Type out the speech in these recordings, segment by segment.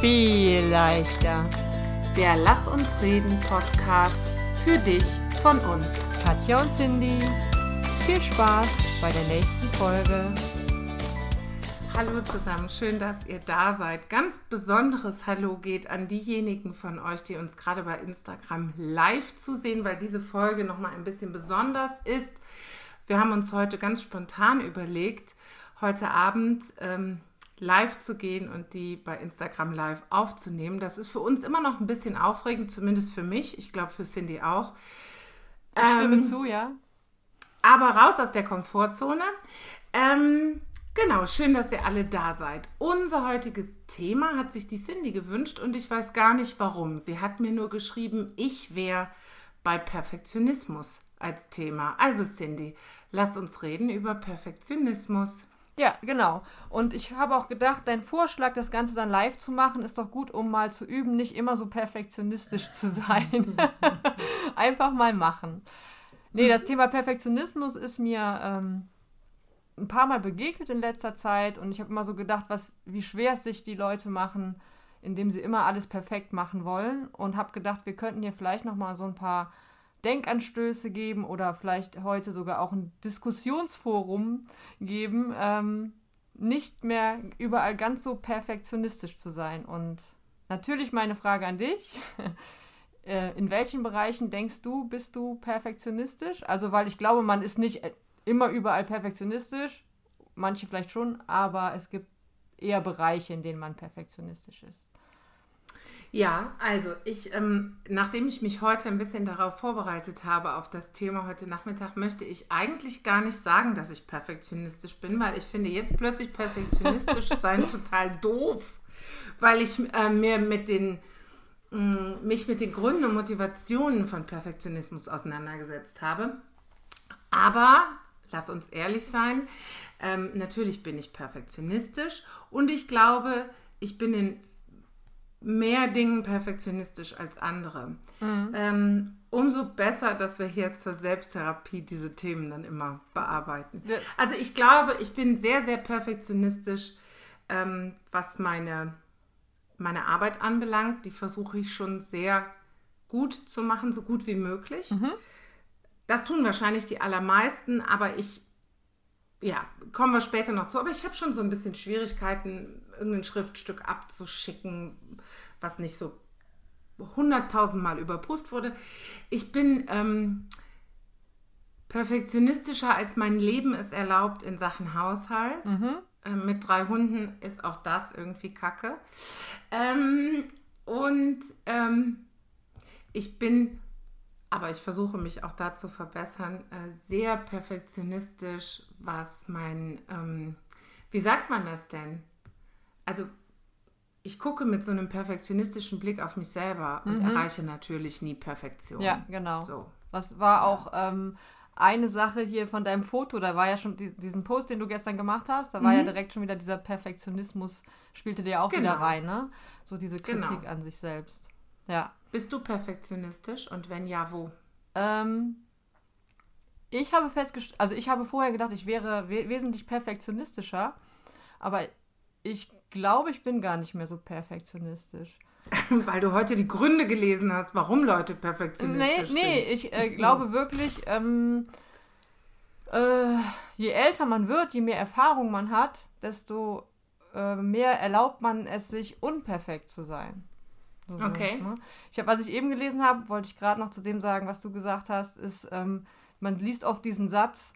viel leichter. Der Lass uns reden Podcast für dich von uns. Katja und Cindy, viel Spaß bei der nächsten Folge. Hallo zusammen, schön, dass ihr da seid. Ganz besonderes Hallo geht an diejenigen von euch, die uns gerade bei Instagram live zu sehen, weil diese Folge nochmal ein bisschen besonders ist. Wir haben uns heute ganz spontan überlegt, heute Abend ähm, live zu gehen und die bei Instagram live aufzunehmen. Das ist für uns immer noch ein bisschen aufregend, zumindest für mich. Ich glaube für Cindy auch. Ich stimme ähm, zu, ja. Aber raus aus der Komfortzone. Ähm, genau, schön, dass ihr alle da seid. Unser heutiges Thema hat sich die Cindy gewünscht und ich weiß gar nicht warum. Sie hat mir nur geschrieben, ich wäre bei Perfektionismus als Thema. Also Cindy, lass uns reden über Perfektionismus. Ja, genau. Und ich habe auch gedacht, dein Vorschlag, das Ganze dann live zu machen, ist doch gut, um mal zu üben, nicht immer so perfektionistisch zu sein. Einfach mal machen. Nee, das Thema Perfektionismus ist mir ähm, ein paar Mal begegnet in letzter Zeit und ich habe immer so gedacht, was, wie schwer es sich die Leute machen, indem sie immer alles perfekt machen wollen und habe gedacht, wir könnten hier vielleicht noch mal so ein paar Denkanstöße geben oder vielleicht heute sogar auch ein Diskussionsforum geben, ähm, nicht mehr überall ganz so perfektionistisch zu sein. Und natürlich meine Frage an dich. Äh, in welchen Bereichen denkst du, bist du perfektionistisch? Also, weil ich glaube, man ist nicht immer überall perfektionistisch, manche vielleicht schon, aber es gibt eher Bereiche, in denen man perfektionistisch ist. Ja, also ich, ähm, nachdem ich mich heute ein bisschen darauf vorbereitet habe, auf das Thema heute Nachmittag, möchte ich eigentlich gar nicht sagen, dass ich perfektionistisch bin, weil ich finde jetzt plötzlich perfektionistisch sein total doof, weil ich äh, mir mit den, mh, mm, mich mit den Gründen und Motivationen von Perfektionismus auseinandergesetzt habe. Aber, lass uns ehrlich sein, ähm, natürlich bin ich perfektionistisch und ich glaube, ich bin in mehr Dingen perfektionistisch als andere. Mhm. Ähm, umso besser, dass wir hier zur Selbsttherapie diese Themen dann immer bearbeiten. Ja. Also ich glaube, ich bin sehr, sehr perfektionistisch, ähm, was meine, meine Arbeit anbelangt. Die versuche ich schon sehr gut zu machen, so gut wie möglich. Mhm. Das tun wahrscheinlich die allermeisten, aber ich, ja, kommen wir später noch zu. Aber ich habe schon so ein bisschen Schwierigkeiten, irgendein Schriftstück abzuschicken, was nicht so hunderttausendmal überprüft wurde. Ich bin ähm, perfektionistischer, als mein Leben es erlaubt in Sachen Haushalt. Mhm. Ähm, mit drei Hunden ist auch das irgendwie kacke. Ähm, und ähm, ich bin, aber ich versuche mich auch da zu verbessern, äh, sehr perfektionistisch, was mein, ähm, wie sagt man das denn? Also ich gucke mit so einem perfektionistischen Blick auf mich selber und mhm. erreiche natürlich nie Perfektion. Ja, genau. So. Das war auch ähm, eine Sache hier von deinem Foto, da war ja schon die, diesen Post, den du gestern gemacht hast, da war ja mhm. direkt schon wieder dieser Perfektionismus, spielte dir auch genau. wieder rein, ne? So diese Kritik genau. an sich selbst. Ja. Bist du perfektionistisch und wenn ja, wo? Ähm, ich habe festgestellt, also ich habe vorher gedacht, ich wäre we wesentlich perfektionistischer, aber ich glaube, ich bin gar nicht mehr so perfektionistisch. Weil du heute die Gründe gelesen hast, warum Leute perfektionistisch nee, nee, sind. ich äh, glaube wirklich, ähm, äh, je älter man wird, je mehr Erfahrung man hat, desto äh, mehr erlaubt man es sich, unperfekt zu sein. So, okay. Ne? Ich habe, was ich eben gelesen habe, wollte ich gerade noch zu dem sagen, was du gesagt hast, ist, ähm, man liest oft diesen Satz,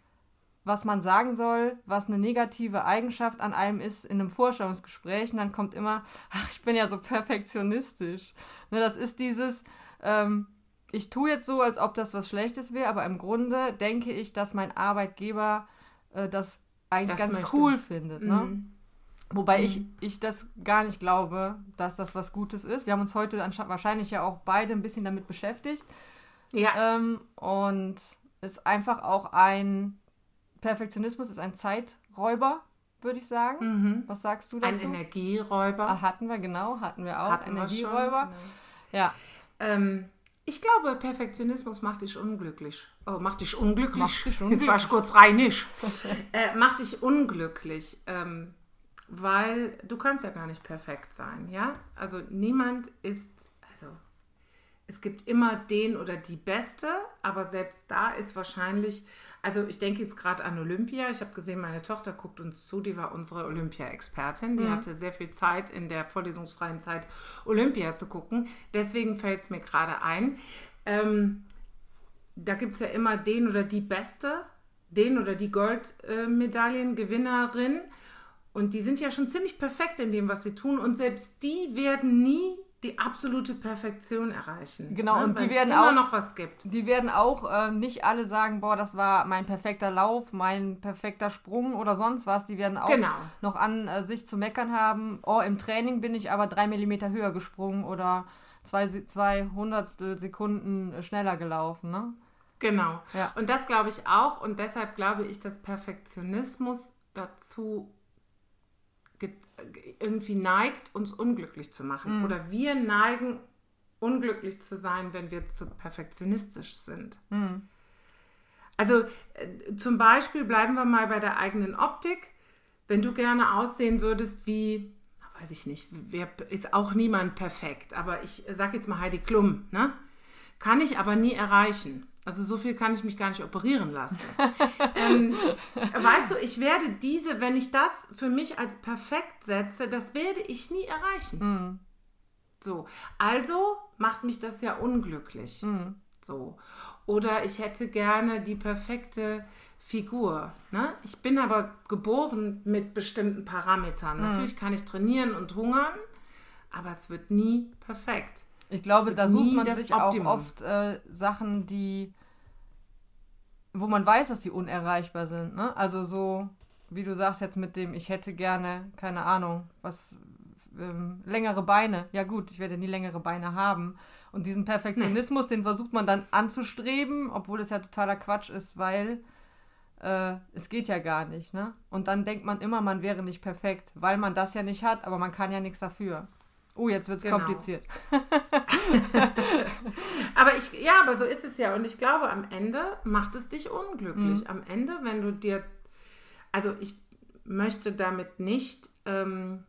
was man sagen soll, was eine negative Eigenschaft an einem ist in einem Vorstellungsgespräch. Und dann kommt immer, ach, ich bin ja so perfektionistisch. Ne, das ist dieses, ähm, ich tue jetzt so, als ob das was Schlechtes wäre, aber im Grunde denke ich, dass mein Arbeitgeber äh, das eigentlich das ganz möchte. cool findet. Ne? Mhm. Wobei mhm. ich, ich das gar nicht glaube, dass das was Gutes ist. Wir haben uns heute wahrscheinlich ja auch beide ein bisschen damit beschäftigt. Ja. Ähm, und ist einfach auch ein Perfektionismus ist ein Zeiträuber, würde ich sagen. Mhm. Was sagst du dazu? Ein Energieräuber. Ah, hatten wir, genau, hatten wir auch. Hatten Energieräuber. Wir schon, genau. Ja. Ähm, ich glaube, Perfektionismus macht dich unglücklich. Oh, macht dich unglücklich. Macht dich unglücklich. Jetzt war ich kurz reinisch. äh, macht dich unglücklich. Ähm, weil du kannst ja gar nicht perfekt sein, ja? Also niemand ist, es gibt immer den oder die Beste, aber selbst da ist wahrscheinlich, also ich denke jetzt gerade an Olympia. Ich habe gesehen, meine Tochter guckt uns zu, die war unsere Olympia-Expertin. Die mhm. hatte sehr viel Zeit in der vorlesungsfreien Zeit, Olympia zu gucken. Deswegen fällt es mir gerade ein. Ähm, da gibt es ja immer den oder die Beste, den oder die Goldmedaillengewinnerin. Und die sind ja schon ziemlich perfekt in dem, was sie tun. Und selbst die werden nie die absolute Perfektion erreichen. Genau, ne? und die werden immer auch noch was gibt. Die werden auch äh, nicht alle sagen, boah, das war mein perfekter Lauf, mein perfekter Sprung oder sonst was. Die werden auch genau. noch an äh, sich zu meckern haben. Oh, im Training bin ich aber drei Millimeter höher gesprungen oder zwei, zwei Hundertstel Sekunden schneller gelaufen, ne? Genau. Ja. Und das glaube ich auch. Und deshalb glaube ich, dass Perfektionismus dazu irgendwie neigt, uns unglücklich zu machen. Mhm. Oder wir neigen, unglücklich zu sein, wenn wir zu perfektionistisch sind. Mhm. Also äh, zum Beispiel bleiben wir mal bei der eigenen Optik. Wenn du gerne aussehen würdest wie, weiß ich nicht, wer, ist auch niemand perfekt, aber ich sage jetzt mal Heidi Klum, ne? kann ich aber nie erreichen. Also so viel kann ich mich gar nicht operieren lassen. ähm, weißt du, ich werde diese, wenn ich das für mich als perfekt setze, das werde ich nie erreichen. Mhm. So, also macht mich das ja unglücklich. Mhm. So. Oder ich hätte gerne die perfekte Figur. Ne? Ich bin aber geboren mit bestimmten Parametern. Mhm. Natürlich kann ich trainieren und hungern, aber es wird nie perfekt. Ich glaube, da sucht man sich Optimum. auch oft äh, Sachen, die, wo man weiß, dass sie unerreichbar sind. Ne? Also so, wie du sagst jetzt mit dem, ich hätte gerne, keine Ahnung, was, ähm, längere Beine. Ja gut, ich werde nie längere Beine haben. Und diesen Perfektionismus, den versucht man dann anzustreben, obwohl es ja totaler Quatsch ist, weil äh, es geht ja gar nicht. Ne? Und dann denkt man immer, man wäre nicht perfekt, weil man das ja nicht hat, aber man kann ja nichts dafür. Oh, jetzt wird es genau. kompliziert. aber ich, ja, aber so ist es ja. Und ich glaube, am Ende macht es dich unglücklich. Mhm. Am Ende, wenn du dir, also ich möchte damit nicht ähm,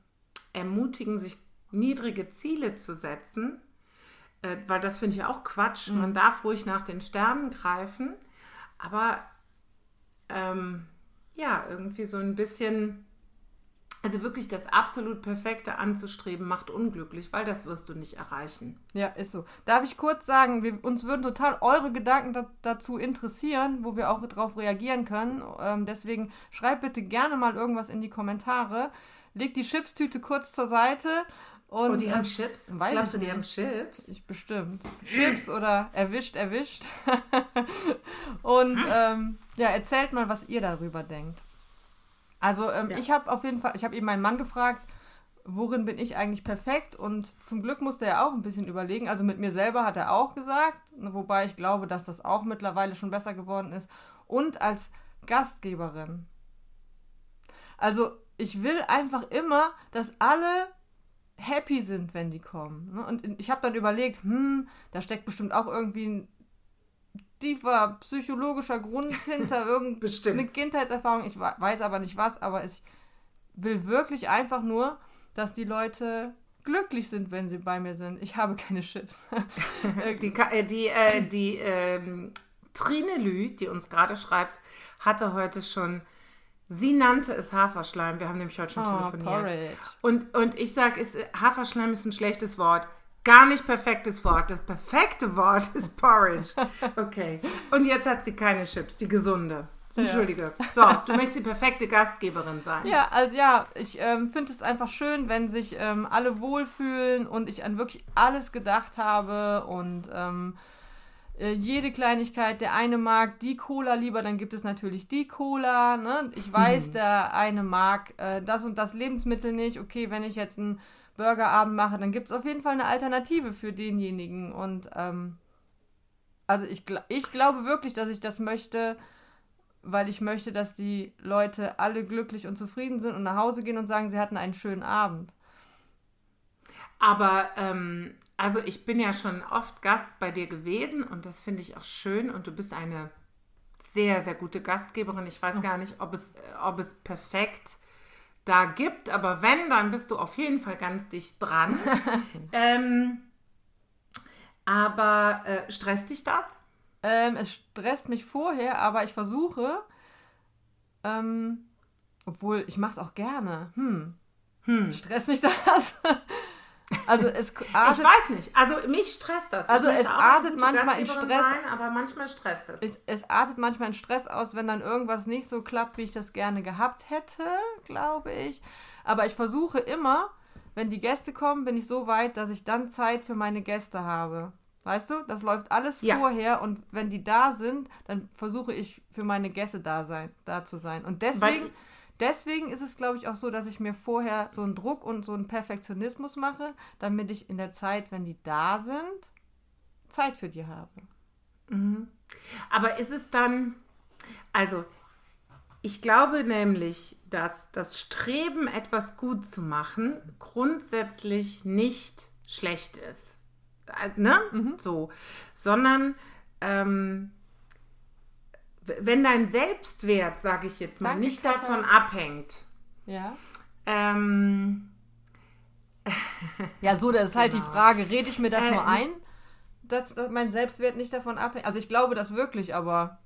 ermutigen, sich niedrige Ziele zu setzen, äh, weil das finde ich auch Quatsch. Mhm. Man darf ruhig nach den Sternen greifen, aber ähm, ja, irgendwie so ein bisschen also wirklich das absolut Perfekte anzustreben, macht unglücklich, weil das wirst du nicht erreichen. Ja, ist so. Darf ich kurz sagen, wir, uns würden total eure Gedanken da, dazu interessieren, wo wir auch darauf reagieren können. Ähm, deswegen schreibt bitte gerne mal irgendwas in die Kommentare. Legt die Chipstüte kurz zur Seite. Und, oh, die haben ähm, Chips? Glaubst du, die haben Chips? Ich bestimmt. Chips oder erwischt, erwischt. und ähm, ja, erzählt mal, was ihr darüber denkt. Also ähm, ja. ich habe auf jeden Fall, ich habe eben meinen Mann gefragt, worin bin ich eigentlich perfekt? Und zum Glück musste er auch ein bisschen überlegen. Also mit mir selber hat er auch gesagt, ne, wobei ich glaube, dass das auch mittlerweile schon besser geworden ist. Und als Gastgeberin. Also ich will einfach immer, dass alle happy sind, wenn die kommen. Ne? Und ich habe dann überlegt, hm, da steckt bestimmt auch irgendwie ein tiefer psychologischer Grund hinter irgendeine Kindheitserfahrung. Ich weiß aber nicht was, aber ich will wirklich einfach nur, dass die Leute glücklich sind, wenn sie bei mir sind. Ich habe keine Chips. die äh, die, äh, die ähm, Trine Lü, die uns gerade schreibt, hatte heute schon Sie nannte es Haferschleim. Wir haben nämlich heute schon oh, telefoniert. Porridge. Und, und ich sage, Haferschleim ist ein schlechtes Wort. Gar nicht perfektes Wort. Das perfekte Wort ist Porridge. Okay. Und jetzt hat sie keine Chips, die gesunde. Entschuldige. So, du möchtest die perfekte Gastgeberin sein. Ja, also ja, ich ähm, finde es einfach schön, wenn sich ähm, alle wohlfühlen und ich an wirklich alles gedacht habe und ähm, äh, jede Kleinigkeit. Der eine mag die Cola lieber, dann gibt es natürlich die Cola. Ne? Ich weiß, mhm. der eine mag äh, das und das Lebensmittel nicht. Okay, wenn ich jetzt ein Burgerabend mache, dann gibt es auf jeden Fall eine Alternative für denjenigen. Und ähm, also ich, ich glaube wirklich, dass ich das möchte, weil ich möchte, dass die Leute alle glücklich und zufrieden sind und nach Hause gehen und sagen, sie hatten einen schönen Abend. Aber ähm, also ich bin ja schon oft Gast bei dir gewesen und das finde ich auch schön und du bist eine sehr, sehr gute Gastgeberin. Ich weiß gar nicht, ob es, ob es perfekt da gibt. Aber wenn, dann bist du auf jeden Fall ganz dicht dran. ähm, aber äh, stresst dich das? Ähm, es stresst mich vorher, aber ich versuche, ähm, obwohl ich mache es auch gerne. Hm. hm. Stresst mich das? Also es artet, ich weiß nicht. Also mich stresst das. Also es artet manchmal in Stress. Sein, aber manchmal stresst es. es. Es artet manchmal in Stress aus, wenn dann irgendwas nicht so klappt, wie ich das gerne gehabt hätte, glaube ich. Aber ich versuche immer, wenn die Gäste kommen, bin ich so weit, dass ich dann Zeit für meine Gäste habe. Weißt du, das läuft alles ja. vorher und wenn die da sind, dann versuche ich für meine Gäste da sein, da zu sein. Und deswegen Weil Deswegen ist es, glaube ich, auch so, dass ich mir vorher so einen Druck und so einen Perfektionismus mache, damit ich in der Zeit, wenn die da sind, Zeit für die habe. Mhm. Aber ist es dann, also ich glaube nämlich, dass das Streben, etwas gut zu machen, grundsätzlich nicht schlecht ist. Äh, ne? Mhm. So. Sondern ähm, wenn dein Selbstwert, sage ich jetzt mal, Danke, nicht Katha. davon abhängt. Ja. Ähm, ja, so, das ist genau. halt die genau. Frage, rede ich mir das äh, nur ein, dass, dass, mein Selbstwert nicht davon abhängt? Also ich glaube das wirklich, aber...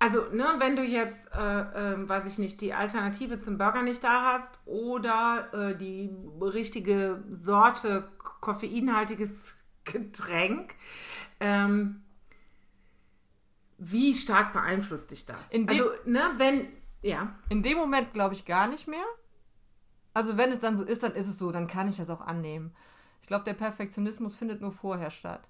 Also, ne, wenn du jetzt, äh, äh, weiß ich nicht, die Alternative zum Burger nicht da hast oder äh, die richtige Sorte koffeinhaltiges Getränk, ähm, wie stark beeinflusst dich das? also, ne, wenn, ja. In dem Moment glaube ich gar nicht mehr. Also, wenn es dann so ist, dann ist es so, dann kann ich das auch annehmen. Ich glaube, der Perfektionismus findet nur vorher statt.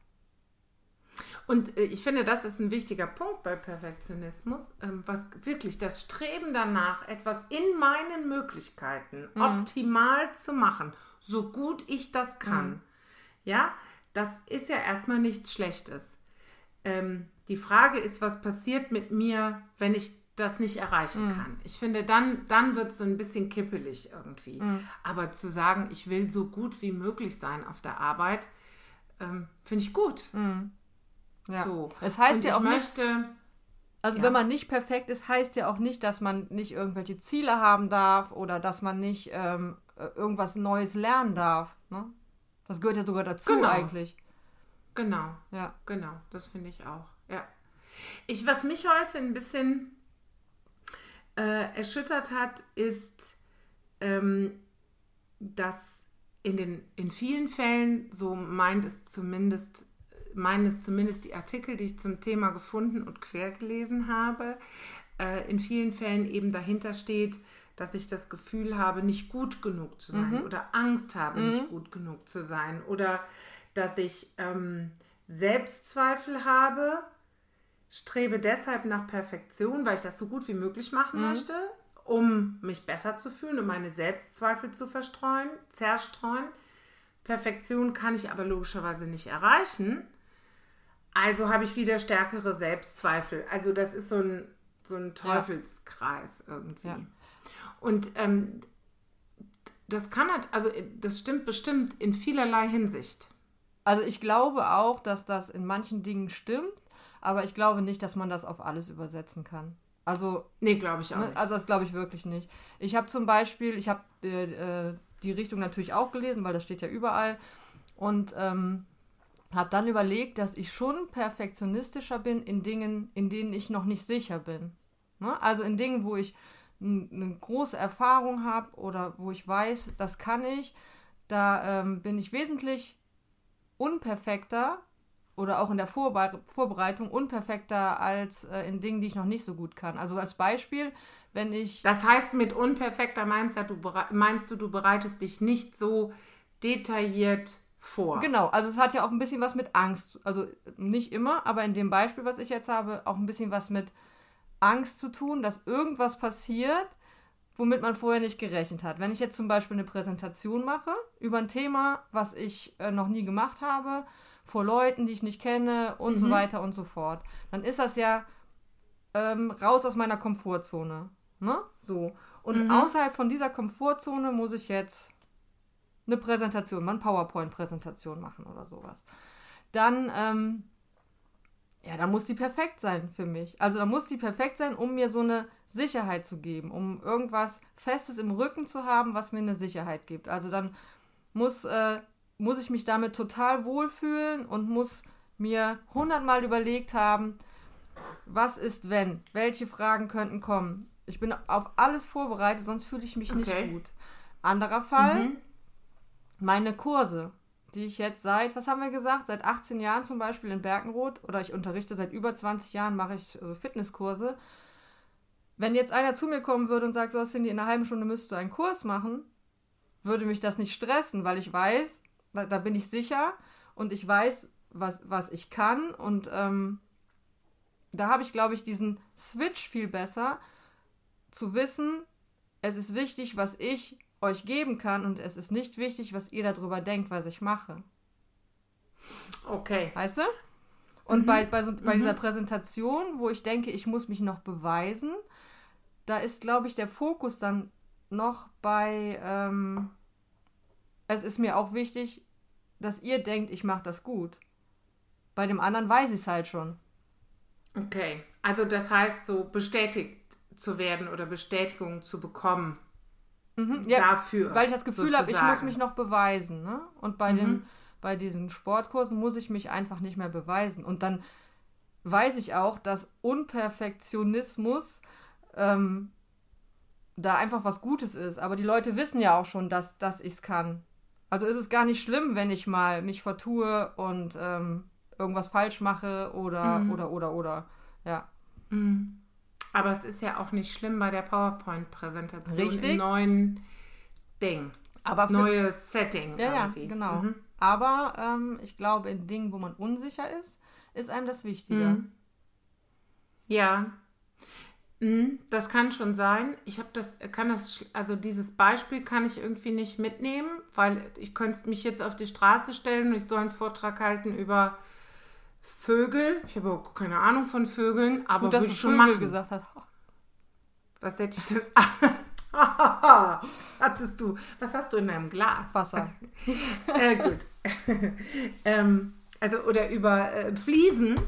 Und äh, ich finde, das ist ein wichtiger Punkt bei Perfektionismus, ähm, was wirklich das Streben danach, etwas in meinen Möglichkeiten mhm. optimal zu machen, so gut ich das kann. Mhm. Ja, das ist ja erstmal nichts Schlechtes. Ähm, die Frage ist, was passiert mit mir, wenn ich das nicht erreichen mm. kann. Ich finde, dann, dann wird es so ein bisschen kippelig irgendwie. Mm. Aber zu sagen, ich will so gut wie möglich sein auf der Arbeit, ähm, finde ich gut. Mm. Ja. So. Es heißt Und ja auch möchte, nicht, also ja. wenn man nicht perfekt ist, heißt ja auch nicht, dass man nicht irgendwelche Ziele haben darf oder dass man nicht ähm, äh, irgendwas Neues lernen darf. Ne? Das gehört ja sogar dazu genau. eigentlich. Genau. Ja. Genau, das finde ich auch. Ja. Ich, was mich heute ein bisschen äh, erschüttert hat, ist, ähm, dass in, den, in vielen Fällen, so meint es zumindest, meinen es zumindest die Artikel, die ich zum Thema gefunden und quer gelesen habe, äh, in vielen Fällen eben dahinter steht, dass ich das Gefühl habe, nicht gut genug zu sein mhm. oder Angst habe, mhm. nicht gut genug zu sein oder dass ich ähm, Selbstzweifel habe strebe deshalb nach Perfektion, weil ich das so gut wie möglich machen mhm. möchte, um mich besser zu fühlen, um meine Selbstzweifel zu verstreuen, zerstreuen. Perfektion kann ich aber logischerweise nicht erreichen. Also habe ich wieder stärkere Selbstzweifel. Also das ist so ein, so ein Teufelskreis ja. irgendwie. Ja. Und ähm, das kann halt, also das stimmt bestimmt in vielerlei Hinsicht. Also ich glaube auch, dass das in manchen Dingen stimmt. Aber ich glaube nicht, dass man das auf alles übersetzen kann. Also. Nee, glaube ich auch. Ne, also, das glaube ich wirklich nicht. Ich habe zum Beispiel, ich habe äh, äh, die Richtung natürlich auch gelesen, weil das steht ja überall. Und ähm, habe dann überlegt, dass ich schon perfektionistischer bin in Dingen, in denen ich noch nicht sicher bin. Ne? Also in Dingen, wo ich eine große Erfahrung habe oder wo ich weiß, das kann ich, da ähm, bin ich wesentlich unperfekter oder auch in der Vorbe Vorbereitung unperfekter als äh, in Dingen, die ich noch nicht so gut kann. Also als Beispiel, wenn ich. Das heißt, mit unperfekter meinst du, meinst du, du bereitest dich nicht so detailliert vor. Genau, also es hat ja auch ein bisschen was mit Angst. Also nicht immer, aber in dem Beispiel, was ich jetzt habe, auch ein bisschen was mit Angst zu tun, dass irgendwas passiert, womit man vorher nicht gerechnet hat. Wenn ich jetzt zum Beispiel eine Präsentation mache über ein Thema, was ich äh, noch nie gemacht habe, vor Leuten, die ich nicht kenne und mhm. so weiter und so fort. Dann ist das ja ähm, raus aus meiner Komfortzone. Ne? So. Und mhm. außerhalb von dieser Komfortzone muss ich jetzt eine Präsentation, mal eine PowerPoint-Präsentation machen oder sowas. Dann ähm, Ja, da muss die perfekt sein für mich. Also da muss die perfekt sein, um mir so eine Sicherheit zu geben, um irgendwas Festes im Rücken zu haben, was mir eine Sicherheit gibt. Also dann muss, äh, muss ich mich damit total wohlfühlen und muss mir hundertmal überlegt haben, was ist wenn, welche Fragen könnten kommen. Ich bin auf alles vorbereitet, sonst fühle ich mich okay. nicht gut. Anderer Fall, mhm. meine Kurse die ich jetzt seit, was haben wir gesagt, seit 18 Jahren zum Beispiel in Berkenroth oder ich unterrichte seit über 20 Jahren, mache ich also Fitnesskurse. Wenn jetzt einer zu mir kommen würde und sagt, so Cindy, in einer halben Stunde müsstest du einen Kurs machen, würde mich das nicht stressen, weil ich weiß, da bin ich sicher und ich weiß, was, was ich kann und ähm, da habe ich, glaube ich, diesen Switch viel besser zu wissen, es ist wichtig, was ich euch geben kann und es ist nicht wichtig, was ihr darüber denkt, was ich mache. Okay. Weißt du? Und mhm. bei, bei, so, bei mhm. dieser Präsentation, wo ich denke, ich muss mich noch beweisen, da ist, glaube ich, der Fokus dann noch bei, ähm, es ist mir auch wichtig, dass ihr denkt, ich mache das gut. Bei dem anderen weiß ich es halt schon. Okay, also das heißt, so bestätigt zu werden oder Bestätigung zu bekommen mhm, ja, dafür. Weil ich das Gefühl habe, ich muss mich noch beweisen. Ne? Und bei, mhm. dem, bei diesen Sportkursen muss ich mich einfach nicht mehr beweisen. Und dann weiß ich auch, dass Unperfektionismus ähm, da einfach was Gutes ist. Aber die Leute wissen ja auch schon, dass, dass ich es kann. Also ist es gar nicht schlimm, wenn ich mal mich vertue und ähm, irgendwas falsch mache oder, mhm. oder, oder, oder. Ja. Mhm. Aber es ist ja auch nicht schlimm bei der PowerPoint-Präsentation Richtig. im neuen Ding. Aber Neues Setting. Ja, irgendwie. ja, genau. Mhm. Aber ähm, ich glaube, in Dingen, wo man unsicher ist, ist einem das wichtiger. Mhm. Ja. Mhm, das kann schon sein. Ich habe das, kann das, also dieses Beispiel kann ich irgendwie nicht mitnehmen, weil ich könnte mich jetzt auf die Straße stellen und ich soll einen Vortrag halten über Vögel. Ich habe auch keine Ahnung von Vögeln, aber Gut, dass du schon Vögel machen. gesagt hast. Was hätte ich denn? Hattest du? Was hast du in deinem Glas? Wasser. äh, gut. ähm, also oder über äh, Fliesen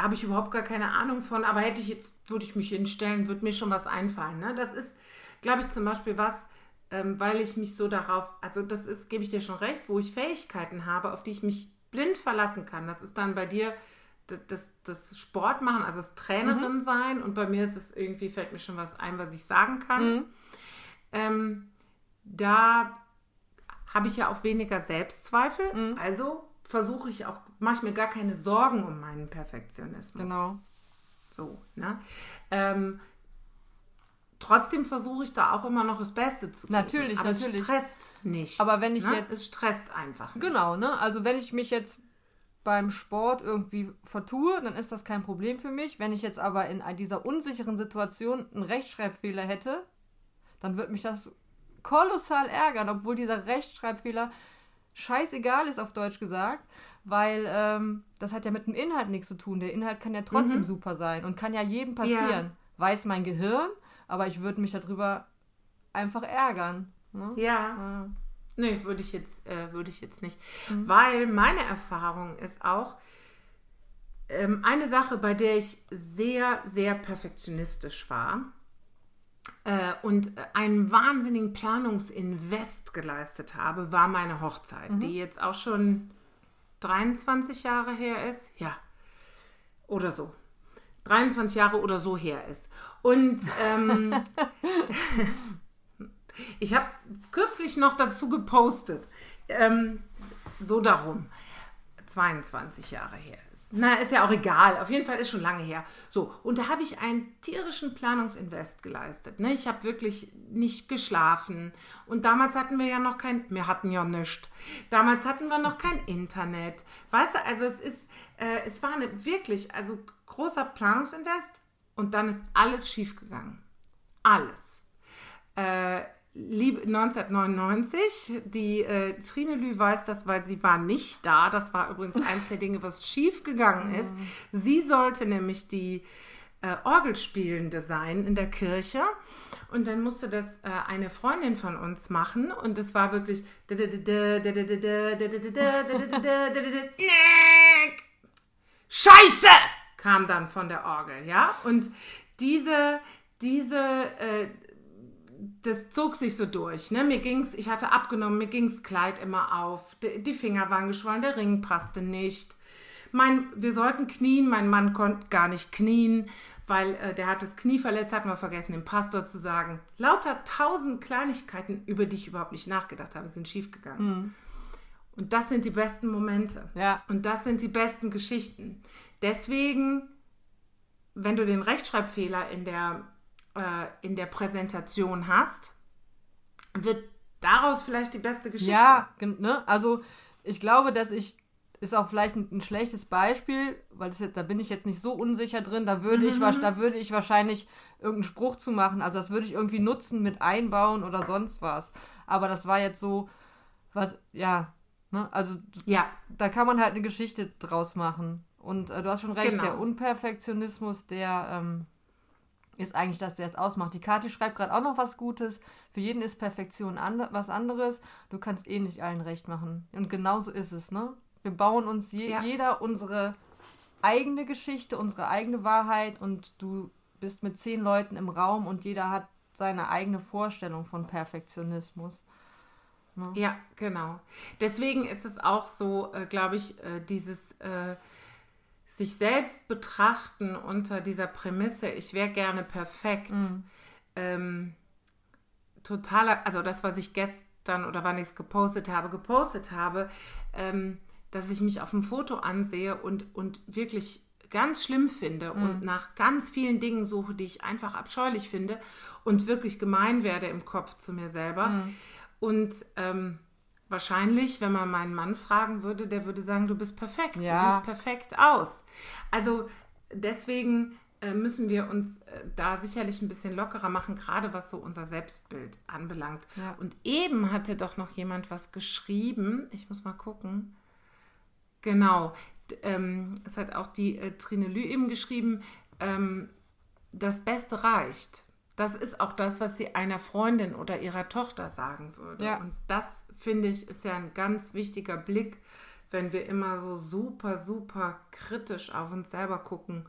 habe ich überhaupt gar keine Ahnung von. Aber hätte ich jetzt, würde ich mich hinstellen, würde mir schon was einfallen. Ne? Das ist, glaube ich, zum Beispiel was, ähm, weil ich mich so darauf, also das ist, gebe ich dir schon recht, wo ich Fähigkeiten habe, auf die ich mich blind verlassen kann. Das ist dann bei dir das, das, das Sport machen, also das Trainerin mhm. sein. Und bei mir ist es irgendwie, fällt mir schon was ein, was ich sagen kann. Mhm. Ähm, da habe ich ja auch weniger Selbstzweifel. Mhm. Also versuche ich auch, mache ich mir gar keine Sorgen um meinen Perfektionismus. Genau. So, ne? Ähm, trotzdem versuche ich da auch immer noch das Beste zu geben. Natürlich, aber natürlich. es stresst nicht. Aber wenn ich ne? jetzt... Es stresst einfach nicht. Genau, ne? Also wenn ich mich jetzt beim Sport irgendwie vertue, dann ist das kein Problem für mich. Wenn ich jetzt aber in dieser unsicheren Situation einen Rechtschreibfehler hätte, dann wird mich das kolossal ärgern, obwohl dieser Rechtschreibfehler scheißegal ist, auf Deutsch gesagt, weil ähm, das hat ja mit dem Inhalt nichts zu tun. Der Inhalt kann ja trotzdem mhm. super sein und kann ja jedem passieren. Ja. Weiß mein Gehirn, aber ich würde mich darüber einfach ärgern. Ne? Ja. ja. Nee, würde ich jetzt, äh, würde ich jetzt nicht. Mhm. Weil meine Erfahrung ist auch, ähm, eine Sache, bei der ich sehr, sehr perfektionistisch war äh, und einen wahnsinnigen Planungsinvest geleistet habe, war meine Hochzeit, mhm. die jetzt auch schon 23 Jahre her ist. Ja, oder so. 23 Jahre oder so her ist. Und ähm, ich habe kürzlich noch dazu gepostet, ähm, so darum, 22 Jahre her ist. Na, ist ja auch egal. Auf jeden Fall ist schon lange her. So, und da habe ich einen tierischen Planungsinvest geleistet. Ne? Ich habe wirklich nicht geschlafen. Und damals hatten wir ja noch kein, wir hatten ja nichts. Damals hatten wir noch kein Internet. Weißt du, also es ist, äh, es war eine wirklich, also großer Planungsinvest und dann ist alles schiefgegangen. Alles. Äh, 1999, die äh, Trine Lü weiß das, weil sie war nicht da. Das war übrigens eines der Dinge, was schiefgegangen ist. Sie sollte nämlich die äh, Orgelspielende sein in der Kirche. Und dann musste das äh, eine Freundin von uns machen. Und es war wirklich. Scheiße! Kam dann von der Orgel, ja. Und diese, diese, äh, das zog sich so durch. Ne? Mir ging's, ich hatte abgenommen, mir ging's Kleid immer auf, die, die Finger waren geschwollen, der Ring passte nicht. Mein, wir sollten knien, mein Mann konnte gar nicht knien, weil äh, der hat das Knie verletzt, hat man vergessen, dem Pastor zu sagen. Lauter tausend Kleinigkeiten, über die ich überhaupt nicht nachgedacht habe, sind schiefgegangen. Mhm. Und das sind die besten Momente. Ja. Und das sind die besten Geschichten. Deswegen, wenn du den Rechtschreibfehler in der, äh, in der Präsentation hast, wird daraus vielleicht die beste Geschichte. Ja, ne? also ich glaube, dass ich ist auch vielleicht ein, ein schlechtes Beispiel, weil das da bin ich jetzt nicht so unsicher drin. Da würde, mhm. ich, da würde ich wahrscheinlich irgendeinen Spruch zu machen. Also das würde ich irgendwie nutzen mit einbauen oder sonst was. Aber das war jetzt so, was, ja, ne? Also ja. da kann man halt eine Geschichte draus machen. Und äh, du hast schon recht, genau. der Unperfektionismus, der ähm, ist eigentlich das, der es ausmacht. Die Kathi schreibt gerade auch noch was Gutes. Für jeden ist Perfektion and was anderes. Du kannst eh nicht allen recht machen. Und genauso ist es, ne? Wir bauen uns je, ja. jeder unsere eigene Geschichte, unsere eigene Wahrheit und du bist mit zehn Leuten im Raum und jeder hat seine eigene Vorstellung von Perfektionismus. Ne? Ja, genau. Deswegen ist es auch so, äh, glaube ich, äh, dieses äh, sich selbst betrachten unter dieser Prämisse, ich wäre gerne perfekt. Mhm. Ähm, totaler, also das, was ich gestern oder wann ich es gepostet habe, gepostet habe, ähm, dass ich mich auf dem Foto ansehe und, und wirklich ganz schlimm finde mhm. und nach ganz vielen Dingen suche, die ich einfach abscheulich finde und wirklich gemein werde im Kopf zu mir selber. Mhm. Und ähm, wahrscheinlich, wenn man meinen Mann fragen würde, der würde sagen, du bist perfekt, ja. du siehst perfekt aus. Also deswegen äh, müssen wir uns äh, da sicherlich ein bisschen lockerer machen, gerade was so unser Selbstbild anbelangt. Ja. Und eben hatte doch noch jemand was geschrieben. Ich muss mal gucken. Genau. Ähm, es hat auch die äh, Trine Lü eben geschrieben, ähm, das Beste reicht. Das ist auch das, was sie einer Freundin oder ihrer Tochter sagen würde. Ja. Und das, finde ich, ist ja ein ganz wichtiger Blick, wenn wir immer so super, super kritisch auf uns selber gucken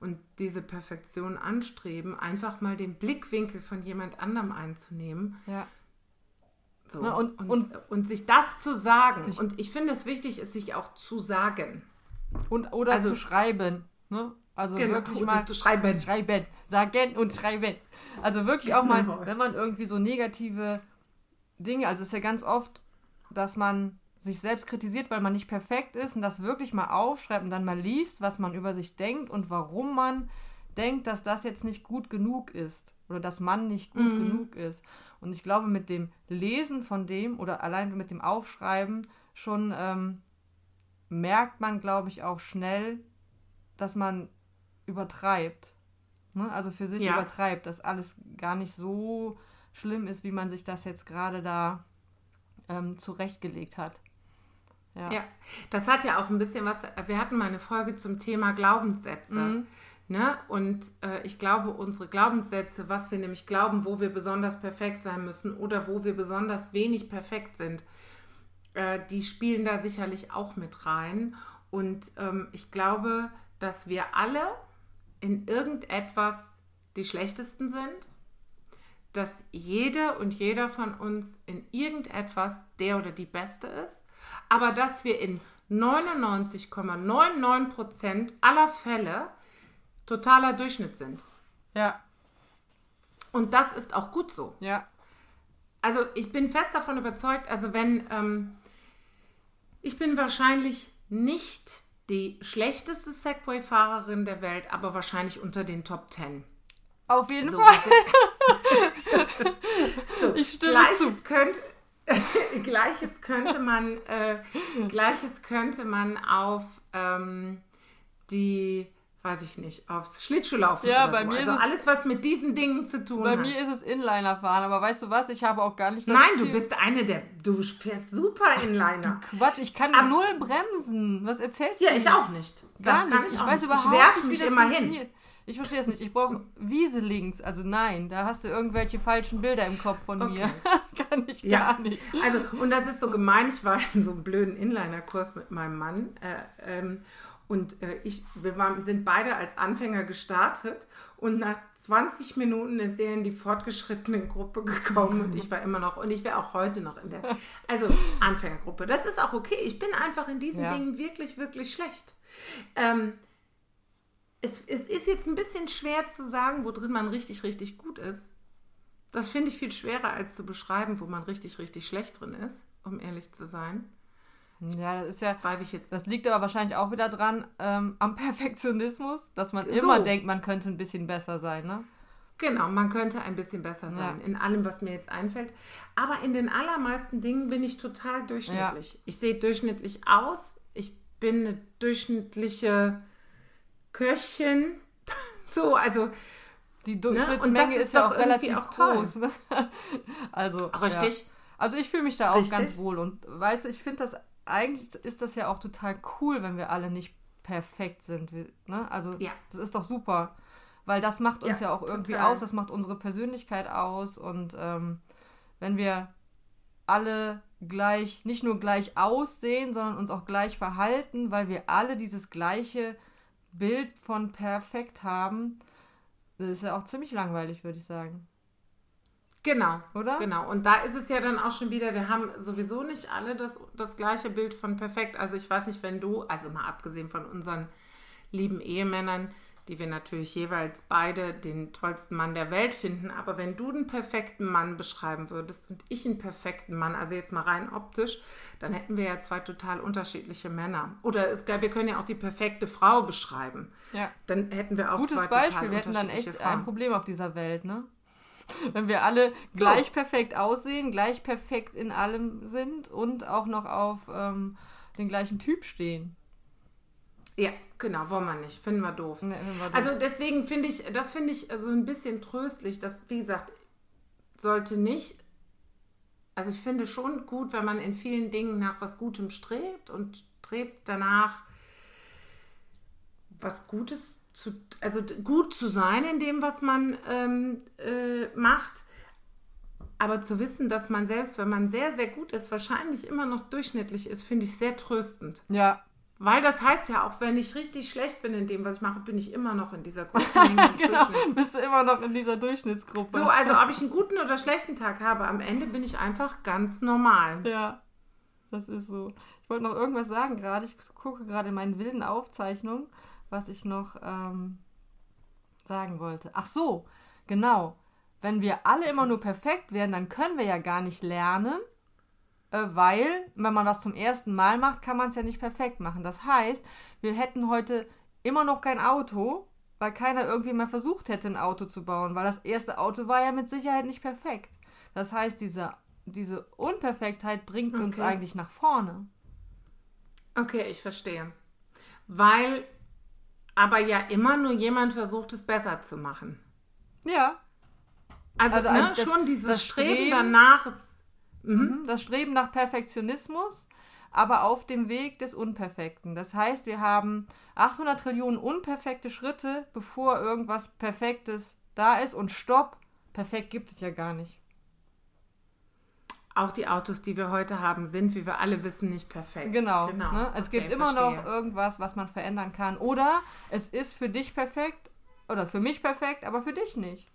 und diese Perfektion anstreben, einfach mal den Blickwinkel von jemand anderem einzunehmen. Ja. So. Na, und, und, und, und, sich das zu sagen. und ich finde es wichtig, es sich auch zu sagen. Und oder also, zu schreiben. Ne? Also genau, wirklich mal schreiben. Schreiben. Sagen und schreiben. Also wirklich auch mal, genau. wenn man irgendwie so negative Dinge, also es ist ja ganz oft, dass man sich selbst kritisiert, weil man nicht perfekt ist und das wirklich mal aufschreibt und dann mal liest, was man über sich denkt und warum man denkt, dass das jetzt nicht gut genug ist oder dass man nicht gut mhm. genug ist. Und ich glaube, mit dem Lesen von dem oder allein mit dem Aufschreiben schon ähm, merkt man, glaube ich, auch schnell, dass man übertreibt. Ne? Also für sich ja. übertreibt, dass alles gar nicht so schlimm ist, wie man sich das jetzt gerade da ähm, zurechtgelegt hat. Ja. ja. das hat ja auch ein bisschen was. Wir hatten mal eine Folge zum Thema Glaubenssätze. Mhm. Ne? Und äh, ich glaube, unsere Glaubenssätze, was wir nämlich glauben, wo wir besonders perfekt sein müssen oder wo wir besonders wenig perfekt sind, äh, die spielen da sicherlich auch mit rein. Und ähm, ich glaube, dass wir alle in irgendetwas die Schlechtesten sind, dass jede und jeder von uns in irgendetwas der oder die Beste ist, aber dass wir in 99,99% ,99 aller Fälle totaler Durchschnitt sind. Ja. Und das ist auch gut so. Ja. Also ich bin fest davon überzeugt, also wenn, ähm, ich bin wahrscheinlich nicht die schlechteste Segway-Fahrerin der Welt, aber wahrscheinlich unter den Top Ten. Auf jeden so, Fall. so, ich stimme Gleiches zu. Könnte, Gleiches könnte man, äh, Gleiches könnte man auf ähm, die weiß ich nicht, aufs Schlittschuhlaufen ja, bei so. Mir also ist alles, was mit diesen Dingen zu tun bei hat. Bei mir ist es Inliner fahren, aber weißt du was, ich habe auch gar nicht das Nein, Ziel. du bist eine der, du fährst super Inliner. Du Quatsch, ich kann Ab, null bremsen. Was erzählst du? Ja, ich auch nicht. Gar nicht. Ich, ich weiß nicht. überhaupt ich werfe mich immer hin. Ich verstehe es nicht. Ich brauche Wieselings. Also nein, da hast du irgendwelche falschen Bilder im Kopf von okay. mir. Kann ich ja. gar nicht. Also, und das ist so gemein. Ich war in so einem blöden Inliner-Kurs mit meinem Mann. Äh, ähm, Und äh, ich, wir waren, sind beide als Anfänger gestartet und nach 20 Minuten ist er in die fortgeschrittene Gruppe gekommen und ich war immer noch, und ich wäre auch heute noch in der, also Anfängergruppe. Das ist auch okay. Ich bin einfach in diesen Ja. Dingen wirklich, wirklich schlecht. Ähm, es, es ist jetzt ein bisschen schwer zu sagen, wo drin man richtig, richtig gut ist. Das finde ich viel schwerer als zu beschreiben, wo man richtig, richtig schlecht drin ist, um ehrlich zu sein. Ja, das ist ja, Weiß ich jetzt. das liegt aber wahrscheinlich auch wieder dran ähm, am Perfektionismus, dass man So. immer denkt, man könnte ein bisschen besser sein, ne? Genau, man könnte ein bisschen besser sein Ja. in allem, was mir jetzt einfällt. Aber in den allermeisten Dingen bin ich total durchschnittlich. Ich sehe durchschnittlich aus. Ich bin eine durchschnittliche Köchin. So, also Die und Durchschnittsmenge das ist, ist ja doch auch relativ auch groß. Ne? Also, Richtig. Ja. Also ich fühle mich da auch Richtig. ganz wohl. Und weißt du, ich finde das, eigentlich ist das ja auch total cool, wenn wir alle nicht perfekt sind. Ne? Also Ja. das ist doch super. Weil das macht uns ja, Ja, auch irgendwie total. aus, das macht unsere Persönlichkeit aus. Und ähm, wenn wir alle gleich, nicht nur gleich aussehen, sondern uns auch gleich verhalten, weil wir alle dieses gleiche Bild von perfekt haben, das ist ja auch ziemlich langweilig, würde ich sagen. Genau. Oder? Genau. Und da ist es ja dann auch schon wieder, wir haben sowieso nicht alle das, das gleiche Bild von perfekt. Also ich weiß nicht, wenn du, also mal abgesehen von unseren lieben Ehemännern, die wir natürlich jeweils beide den tollsten Mann der Welt finden, aber wenn du den perfekten Mann beschreiben würdest und ich einen perfekten Mann, also jetzt mal rein optisch, dann hätten wir ja zwei total unterschiedliche Männer. Oder es, wir können ja auch die perfekte Frau beschreiben. Ja. Dann hätten wir auch Gutes zwei Beispiel. total Wir hätten dann echt Frauen. ein Problem auf dieser Welt, ne? Wenn wir alle gleich perfekt aussehen, gleich perfekt in allem sind und auch noch auf ähm, den gleichen Typ stehen. Ja, genau, wollen wir nicht. Finden wir doof. Ne, wenn wir Also deswegen finde ich, das finde ich so ein bisschen tröstlich, dass, wie gesagt, sollte nicht, also ich finde schon gut, wenn man in vielen Dingen nach was Gutem strebt und strebt danach, was Gutes zu, also gut zu sein in dem, was man ähm, äh, macht. Aber zu wissen, dass man selbst, wenn man sehr, sehr gut ist, wahrscheinlich immer noch durchschnittlich ist, finde ich sehr tröstend. ja, Weil das heißt ja auch, wenn ich richtig schlecht bin in dem, was ich mache, bin ich immer noch in dieser des genau. Bist du immer noch in dieser Durchschnittsgruppe. So, also ob ich einen guten oder schlechten Tag habe, am Ende bin ich einfach ganz normal. Ja, das ist so. Ich wollte noch irgendwas sagen gerade. Ich gucke gerade in meinen wilden Aufzeichnungen, was ich noch ähm, sagen wollte. Ach so, genau. Wenn wir alle immer nur perfekt wären, dann können wir ja gar nicht lernen, äh, weil, wenn man was zum ersten Mal macht, kann man es ja nicht perfekt machen. Das heißt, wir hätten heute immer noch kein Auto, weil keiner irgendwie mal versucht hätte, ein Auto zu bauen, weil das erste Auto war ja mit Sicherheit nicht perfekt. Das heißt, diese, diese Unperfektheit bringt uns Okay. eigentlich nach vorne. Okay, ich verstehe. Weil aber ja immer nur jemand versucht, es besser zu machen. Ja. Also, Also ne, das- schon dieses Streben, Streben- danach. Ist, Mhm. Das Streben nach Perfektionismus, aber auf dem Weg des Unperfekten. Das heißt, wir haben 800 Trillionen unperfekte Schritte, bevor irgendwas Perfektes da ist und stopp, perfekt gibt es ja gar nicht. Auch die Autos, die wir heute haben, sind, wie wir alle wissen, nicht perfekt. Genau. Ne? Es Okay, gibt immer noch verstehe. irgendwas, was man verändern kann. Oder es ist für dich perfekt oder für mich perfekt, aber für dich nicht.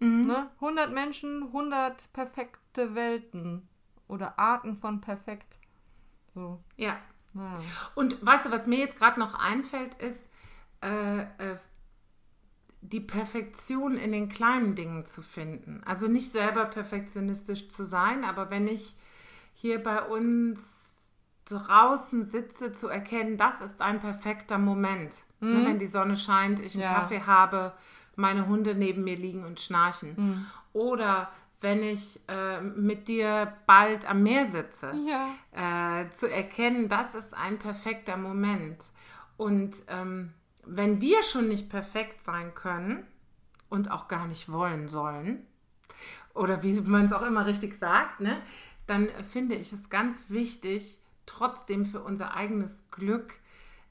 Mhm. Ne? 100 Menschen, 100 perfekte Welten oder Arten von perfekt. So. Ja. Naja. Und weißt du, was mir jetzt gerade noch einfällt, ist, äh, äh, die Perfektion in den kleinen Dingen zu finden. Also nicht selber perfektionistisch zu sein, aber wenn ich hier bei uns draußen sitze, zu erkennen, das ist ein perfekter Moment. Ne, wenn die Sonne scheint, ich einen Ja. Kaffee habe, meine Hunde neben mir liegen und schnarchen. Oder wenn ich äh, mit dir bald am Meer sitze Ja. äh, zu erkennen, das ist ein perfekter Moment. Und ähm, wenn wir schon nicht perfekt sein können und auch gar nicht wollen sollen, oder wie man es auch immer richtig sagt, ne, dann finde ich es ganz wichtig, trotzdem für unser eigenes Glück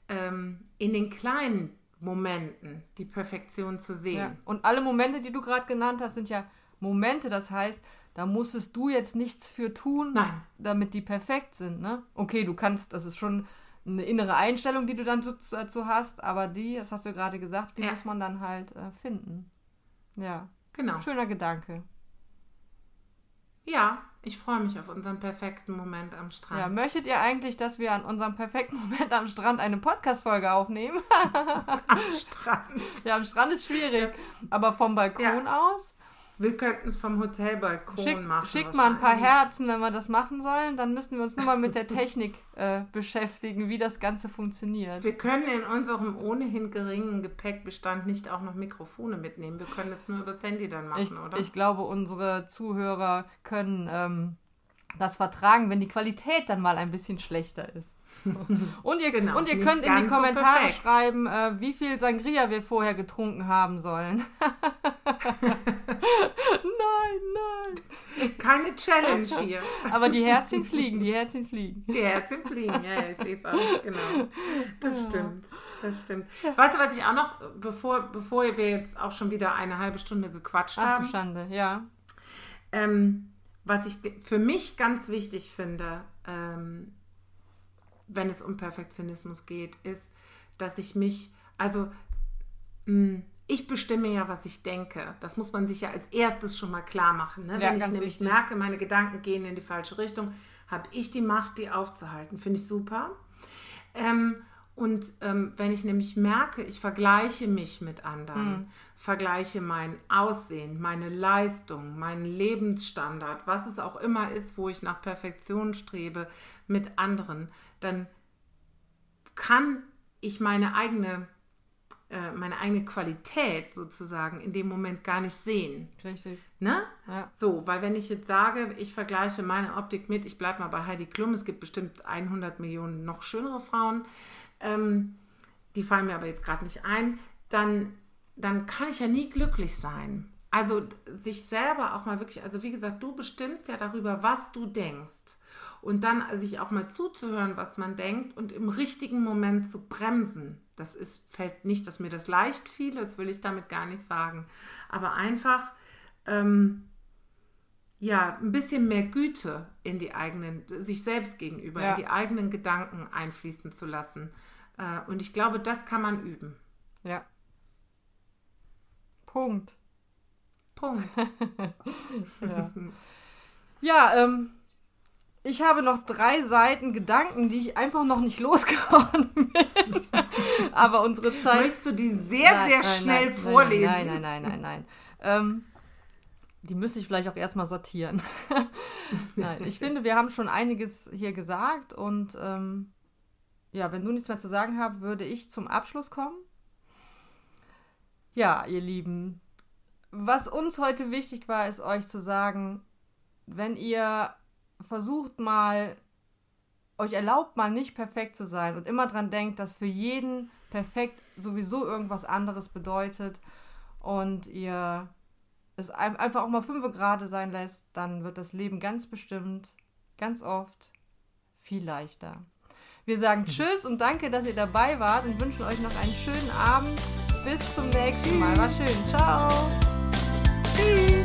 ähm, in den kleinen Momenten die Perfektion zu sehen. Ja. Und alle Momente, die du gerade genannt hast, sind ja Momente. Das heißt, da musstest du jetzt nichts für tun, Nein. damit die perfekt sind. Ne? Okay, du kannst, das ist schon eine innere Einstellung, die du dann dazu hast, aber die, das hast du ja gerade gesagt, die ja. muss man dann halt äh, finden. Ja. Genau. Schöner Gedanke. Ja, ich freue mich auf unseren perfekten Moment am Strand. Ja, möchtet ihr eigentlich, dass wir an unserem perfekten Moment am Strand eine Podcast-Folge aufnehmen? am Strand. Ja, am Strand ist schwierig. Aber vom Balkon ja. aus? Wir könnten es vom Hotelbalkon Schick, machen. Schickt mal ein paar Herzen, wenn wir das machen sollen. Dann müssen wir uns nur mal mit der Technik äh, beschäftigen, wie das Ganze funktioniert. Wir können in unserem ohnehin geringen Gepäckbestand nicht auch noch Mikrofone mitnehmen. Wir können das nur über das Handy dann machen, ich, oder? Ich glaube, unsere Zuhörer können ähm, das vertragen, wenn die Qualität dann mal ein bisschen schlechter ist. Und ihr, genau, und ihr könnt in die Kommentare so schreiben, äh, wie viel Sangria wir vorher getrunken haben sollen. nein, nein. Keine Challenge hier. Aber die Herzchen fliegen, die Herzchen fliegen. Die Herzchen fliegen, ja, ich sehe es auch. Genau. Das stimmt. Das stimmt. Weißt du, was ich auch noch, bevor, bevor wir jetzt auch schon wieder eine halbe Stunde gequatscht Ach, haben. Ach Schande, ja. Ähm, was ich für mich ganz wichtig finde, ähm, wenn es um Perfektionismus geht, ist, dass ich mich, also mh, hm, ich bestimme ja, was ich denke. Das muss man sich ja als erstes schon mal klar machen. Ne? Ja, wenn ich nämlich wichtig. merke, meine Gedanken gehen in die falsche Richtung, habe ich die Macht, die aufzuhalten. Finde ich super. Ähm, und ähm, wenn ich nämlich merke, ich vergleiche mich mit anderen, mhm. vergleiche mein Aussehen, meine Leistung, meinen Lebensstandard, was es auch immer ist, wo ich nach Perfektion strebe, mit anderen, dann kann ich meine eigene, meine eigene Qualität sozusagen in dem Moment gar nicht sehen. Richtig. Ne? Ja. So, weil wenn ich jetzt sage, ich vergleiche meine Optik mit, ich bleibe mal bei Heidi Klum, es gibt bestimmt 100 Millionen noch schönere Frauen, ähm, die fallen mir aber jetzt gerade nicht ein, dann, dann kann ich ja nie glücklich sein. Also sich selber auch mal wirklich, also wie gesagt, du bestimmst ja darüber, was du denkst und dann sich auch mal zuzuhören, was man denkt und im richtigen Moment zu bremsen. Das ist, fällt nicht, dass mir das leicht fiel, das will ich damit gar nicht sagen. Aber einfach, ähm, ja, ein bisschen mehr Güte in die eigenen, sich selbst gegenüber, ja. in die eigenen Gedanken einfließen zu lassen. Äh, und ich glaube, das kann man üben. Ja. Punkt. Punkt. ja, ja ähm, ich habe noch drei Seiten Gedanken, die ich einfach noch nicht losgeworden bin. Aber unsere Zeit. Möchtest du die sehr, nein, sehr nein, schnell nein, vorlesen? Nein, nein, nein, nein, nein. Ähm, die müsste ich vielleicht auch erstmal sortieren. nein, ich finde, wir haben schon einiges hier gesagt und ähm, ja, wenn du nichts mehr zu sagen hast, würde ich zum Abschluss kommen. Ja, ihr Lieben, was uns heute wichtig war, ist euch zu sagen, wenn ihr versucht mal, euch erlaubt mal nicht perfekt zu sein und immer dran denkt, dass für jeden perfekt sowieso irgendwas anderes bedeutet und ihr es einfach auch mal fünf Grade sein lässt, dann wird das Leben ganz bestimmt, ganz oft viel leichter. Wir sagen Tschüss und danke, dass ihr dabei wart und wünschen euch noch einen schönen Abend. Bis zum nächsten Mal. War schön. Ciao. Tschüss.